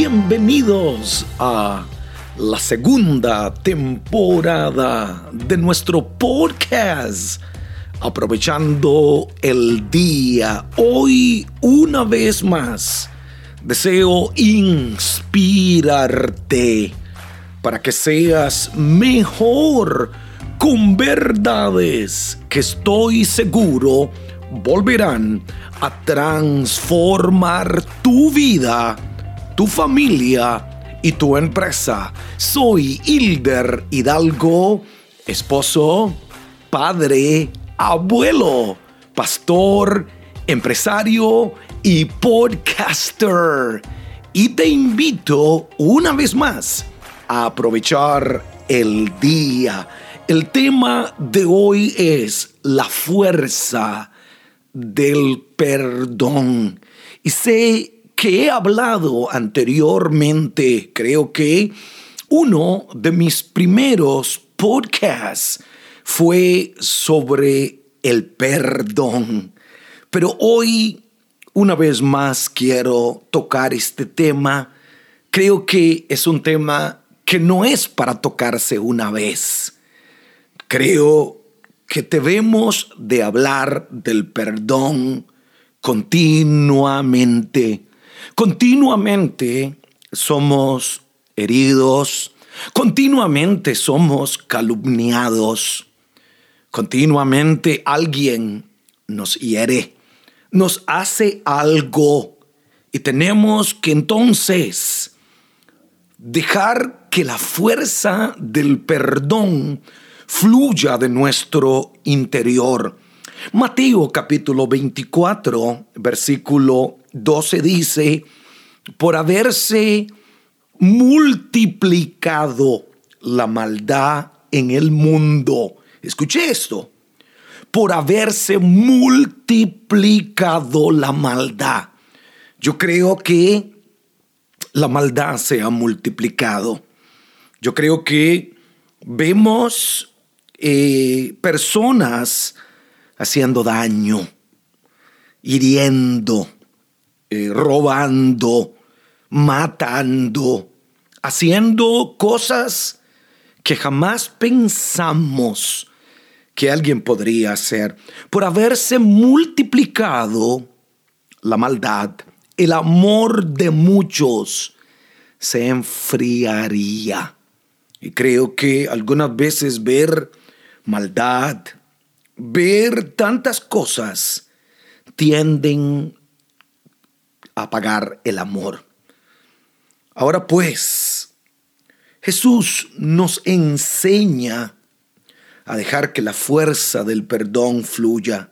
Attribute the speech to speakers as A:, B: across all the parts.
A: bienvenidos a la segunda temporada de nuestro podcast. Aprovechando el día, hoy una vez más, deseo inspirarte para que seas mejor con verdades que estoy seguro volverán a transformar tu vida, tu familia y tu empresa. Soy Hilder Hidalgo, esposo, padre, abuelo, pastor, empresario y podcaster. Y te invito una vez más a aprovechar el día. El tema de hoy es la fuerza del perdón. Y sé que he hablado anteriormente, creo que uno de mis primeros podcasts fue sobre el perdón. Pero hoy, una vez más, quiero tocar este tema. Creo que es un tema que no es para tocarse una vez. Creo que debemos de hablar del perdón continuamente. Continuamente somos heridos, continuamente somos calumniados, continuamente alguien nos hiere, nos hace algo. Y tenemos que entonces dejar que la fuerza del perdón fluya de nuestro interior. Mateo capítulo 24, versículo 12 dice, por haberse multiplicado la maldad en el mundo. Escuche esto. Por haberse multiplicado la maldad. Yo creo que la maldad se ha multiplicado. Yo creo que vemos eh, personas haciendo daño, hiriendo, eh, robando, matando, haciendo cosas que jamás pensamos que alguien podría hacer. Por haberse multiplicado la maldad, el amor de muchos se enfriaría. Y creo que algunas veces ver maldad, ver tantas cosas tienden apagar el amor. Ahora pues, Jesús nos enseña a dejar que la fuerza del perdón fluya.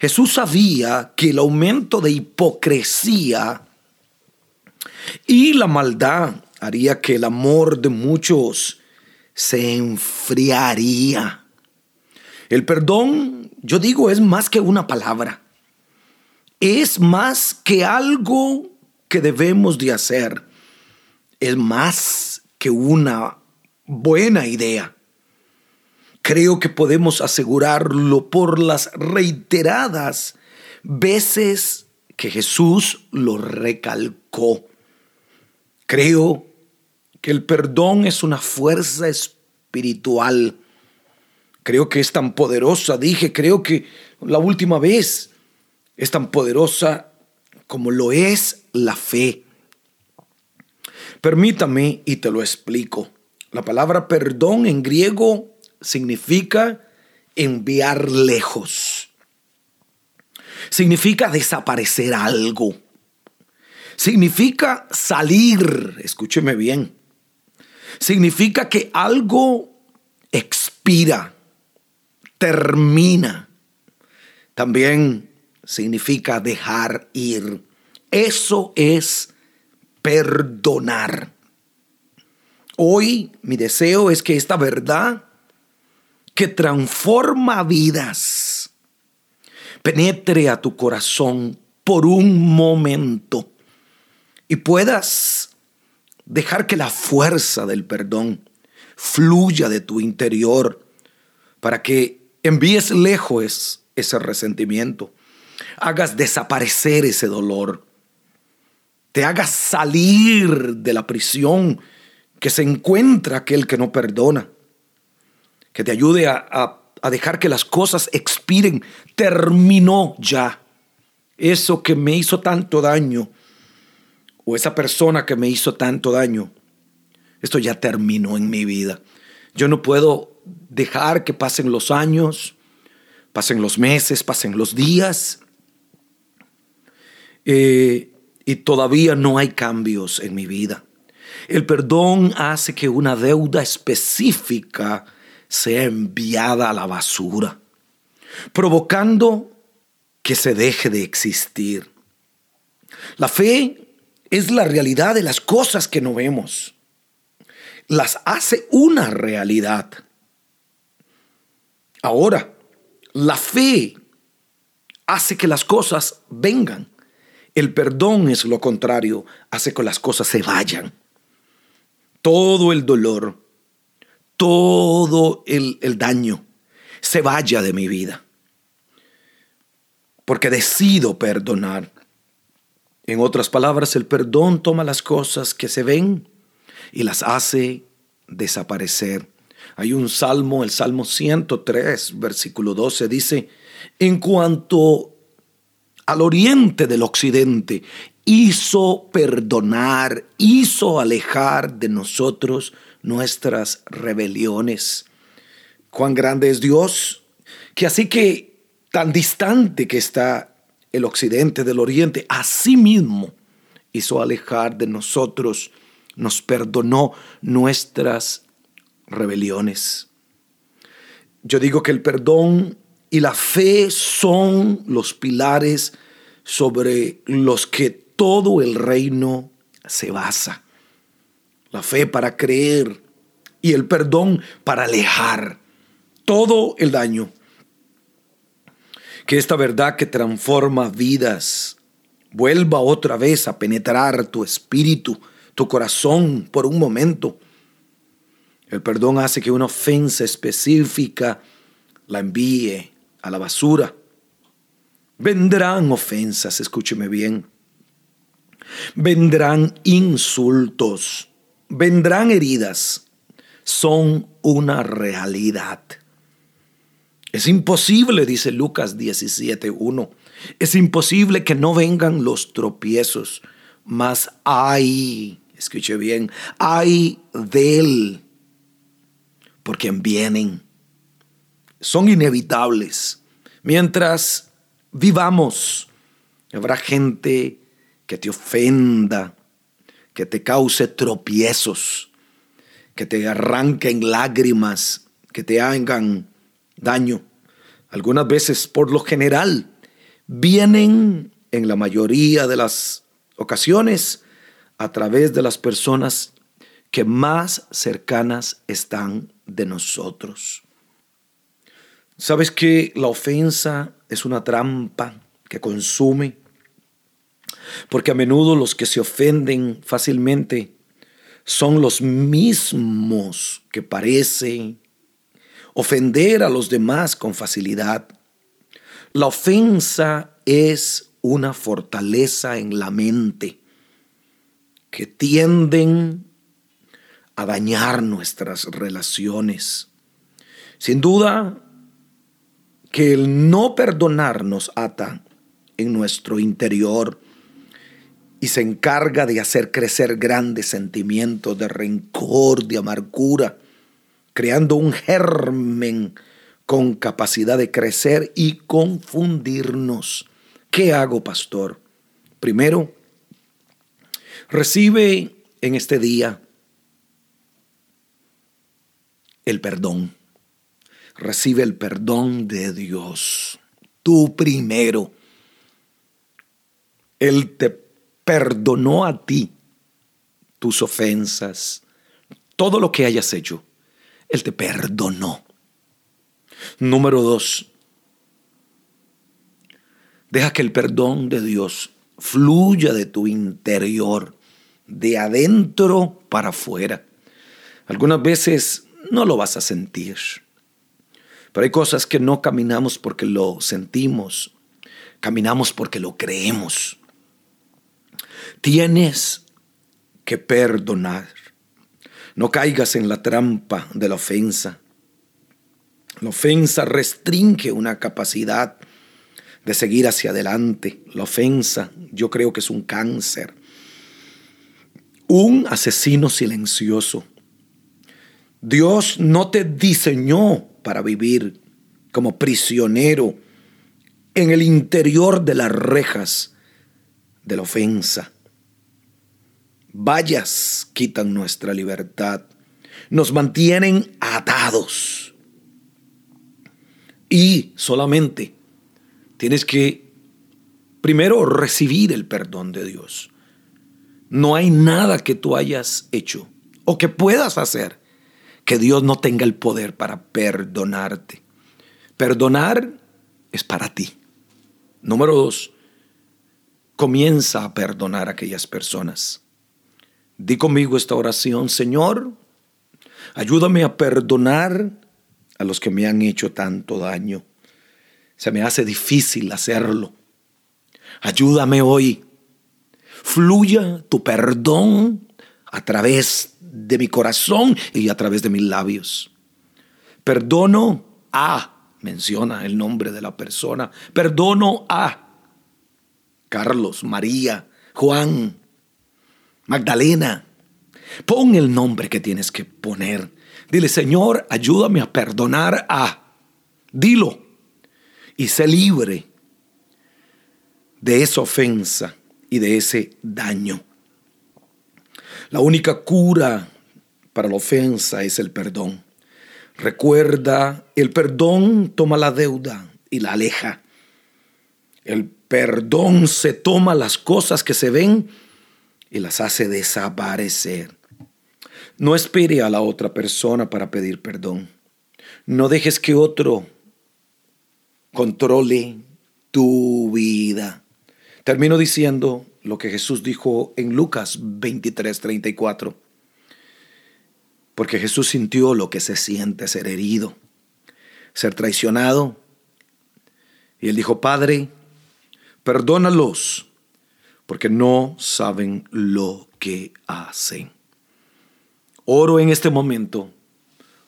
A: Jesús sabía que el aumento de hipocresía y la maldad haría que el amor de muchos se enfriaría. El perdón, yo digo, es más que una palabra. Es más que algo que debemos de hacer. Es más que una buena idea. Creo que podemos asegurarlo por las reiteradas veces que Jesús lo recalcó. Creo que el perdón es una fuerza espiritual Creo que es tan poderosa, dije, creo que la última vez es tan poderosa como lo es la fe. Permítame y te lo explico. La palabra perdón en griego significa enviar lejos. Significa desaparecer algo. Significa salir, escúcheme bien. Significa que algo expira termina. También significa dejar ir. Eso es perdonar. Hoy mi deseo es que esta verdad que transforma vidas penetre a tu corazón por un momento y puedas dejar que la fuerza del perdón fluya de tu interior para que envíes lejos ese resentimiento, hagas desaparecer ese dolor. te haga salir de la prisión que se encuentra aquel que no perdona, que te ayude a, a dejar que las cosas expiren. Terminó ya eso que me hizo tanto daño o esa persona que me hizo tanto daño. Esto ya terminó en mi vida. Yo no puedo dejar que pasen los años, pasen los meses, pasen los días. Eh, y todavía no hay cambios en mi vida. El perdón hace que una deuda específica sea enviada a la basura, provocando que se deje de existir. La fe es la realidad de las cosas que no vemos. Las hace una realidad. Ahora, la fe hace que las cosas vengan. El perdón es lo contrario, hace que las cosas se vayan. Todo el dolor, todo el, daño se vaya de mi vida. Porque decido perdonar. En otras palabras, el perdón toma las cosas que se ven y las hace desaparecer. Hay un salmo, el Salmo 103, versículo 12, dice, en cuanto al oriente del occidente, hizo perdonar, hizo alejar de nosotros nuestras rebeliones. Cuán grande es Dios, que así que tan distante que está el occidente del oriente, así mismo hizo alejar de nosotros, nos perdonó nuestras rebeliones. Yo digo que el perdón y la fe son los pilares sobre los que todo el reino se basa. La fe para creer y el perdón para alejar todo el daño. Que esta verdad que transforma vidas vuelva otra vez a penetrar tu espíritu, tu corazón por un momento. El perdón hace que una ofensa específica la envíe a la basura. Vendrán ofensas, escúcheme bien. Vendrán insultos, vendrán heridas. Son una realidad. Es imposible, dice Lucas 17.1. Es imposible que no vengan los tropiezos, mas hay, escuche bien, hay de él, porque vienen son inevitables. Mientras vivamos, habrá gente que te ofenda, que te cause tropiezos, que te arranquen lágrimas, que te hagan daño. Algunas veces, por lo general, vienen en la mayoría de las ocasiones a través de las personas que más cercanas están de nosotros. ¿Sabes que la ofensa es una trampa que consume? Porque a menudo los que se ofenden fácilmente son los mismos que parecen ofender a los demás con facilidad. La ofensa es una fortaleza en la mente que tienden a dañar nuestras relaciones. Sin duda, que el no perdonar nos ata en nuestro interior y se encarga de hacer crecer grandes sentimientos de rencor, de amargura, creando un germen con capacidad de crecer y confundirnos. ¿Qué hago, pastor? Primero, recibe en este día el perdón recibe el perdón de Dios. Tú primero. Él te perdonó a ti tus ofensas, todo lo que hayas hecho. Él te perdonó. Número dos, deja que el perdón de Dios fluya de tu interior, de adentro para afuera. Algunas veces no lo vas a sentir. Pero hay cosas que no caminamos porque lo sentimos, caminamos porque lo creemos. Tienes que perdonar. No caigas en la trampa de la ofensa. La ofensa restringe una capacidad de seguir hacia adelante. La ofensa yo creo que es un cáncer. Un asesino silencioso. Dios no te diseñó para vivir como prisionero en el interior de las rejas de la ofensa. Vallas quitan nuestra libertad, nos mantienen atados. Y solamente tienes que primero recibir el perdón de Dios. No hay nada que tú hayas hecho o que puedas hacer que Dios no tenga el poder para perdonarte. Perdonar es para ti. Número dos, comienza a perdonar a aquellas personas. Di conmigo esta oración, Señor, ayúdame a perdonar a los que me han hecho tanto daño. Se me hace difícil hacerlo. Ayúdame hoy. Fluya tu perdón a través de mi corazón y a través de mis labios. Perdono a, menciona el nombre de la persona, perdono a Carlos, María, Juan, Magdalena. Pon el nombre que tienes que poner. Dile, Señor, ayúdame a perdonar a. Dilo. Y sé libre de esa ofensa y de ese daño. La única cura para la ofensa es el perdón. Recuerda, el perdón toma la deuda y la aleja. El perdón se toma las cosas que se ven y las hace desaparecer. No espere a la otra persona para pedir perdón. No dejes que otro controle tu vida. Termino diciendo lo que Jesús dijo en Lucas 23, 34. Porque Jesús sintió lo que se siente ser herido, ser traicionado. Y él dijo, Padre, perdónalos, porque no saben lo que hacen. Oro en este momento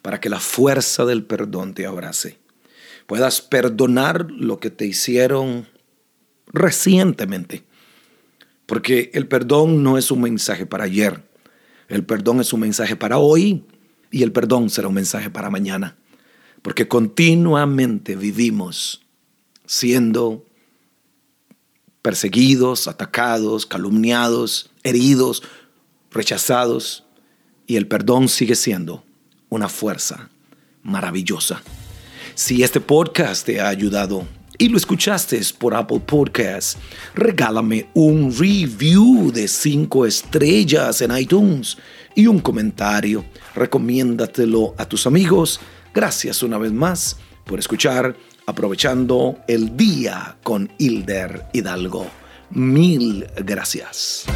A: para que la fuerza del perdón te abrace. Puedas perdonar lo que te hicieron recientemente. Porque el perdón no es un mensaje para ayer. El perdón es un mensaje para hoy y el perdón será un mensaje para mañana. Porque continuamente vivimos siendo perseguidos, atacados, calumniados, heridos, rechazados, y el perdón sigue siendo una fuerza maravillosa. Si este podcast te ha ayudado y lo escuchaste por Apple Podcasts, regálame un review de 5 estrellas en iTunes y un comentario. Recomiéndatelo a tus amigos. Gracias una vez más por escuchar aprovechando el día con Hilder Hidalgo. Mil gracias.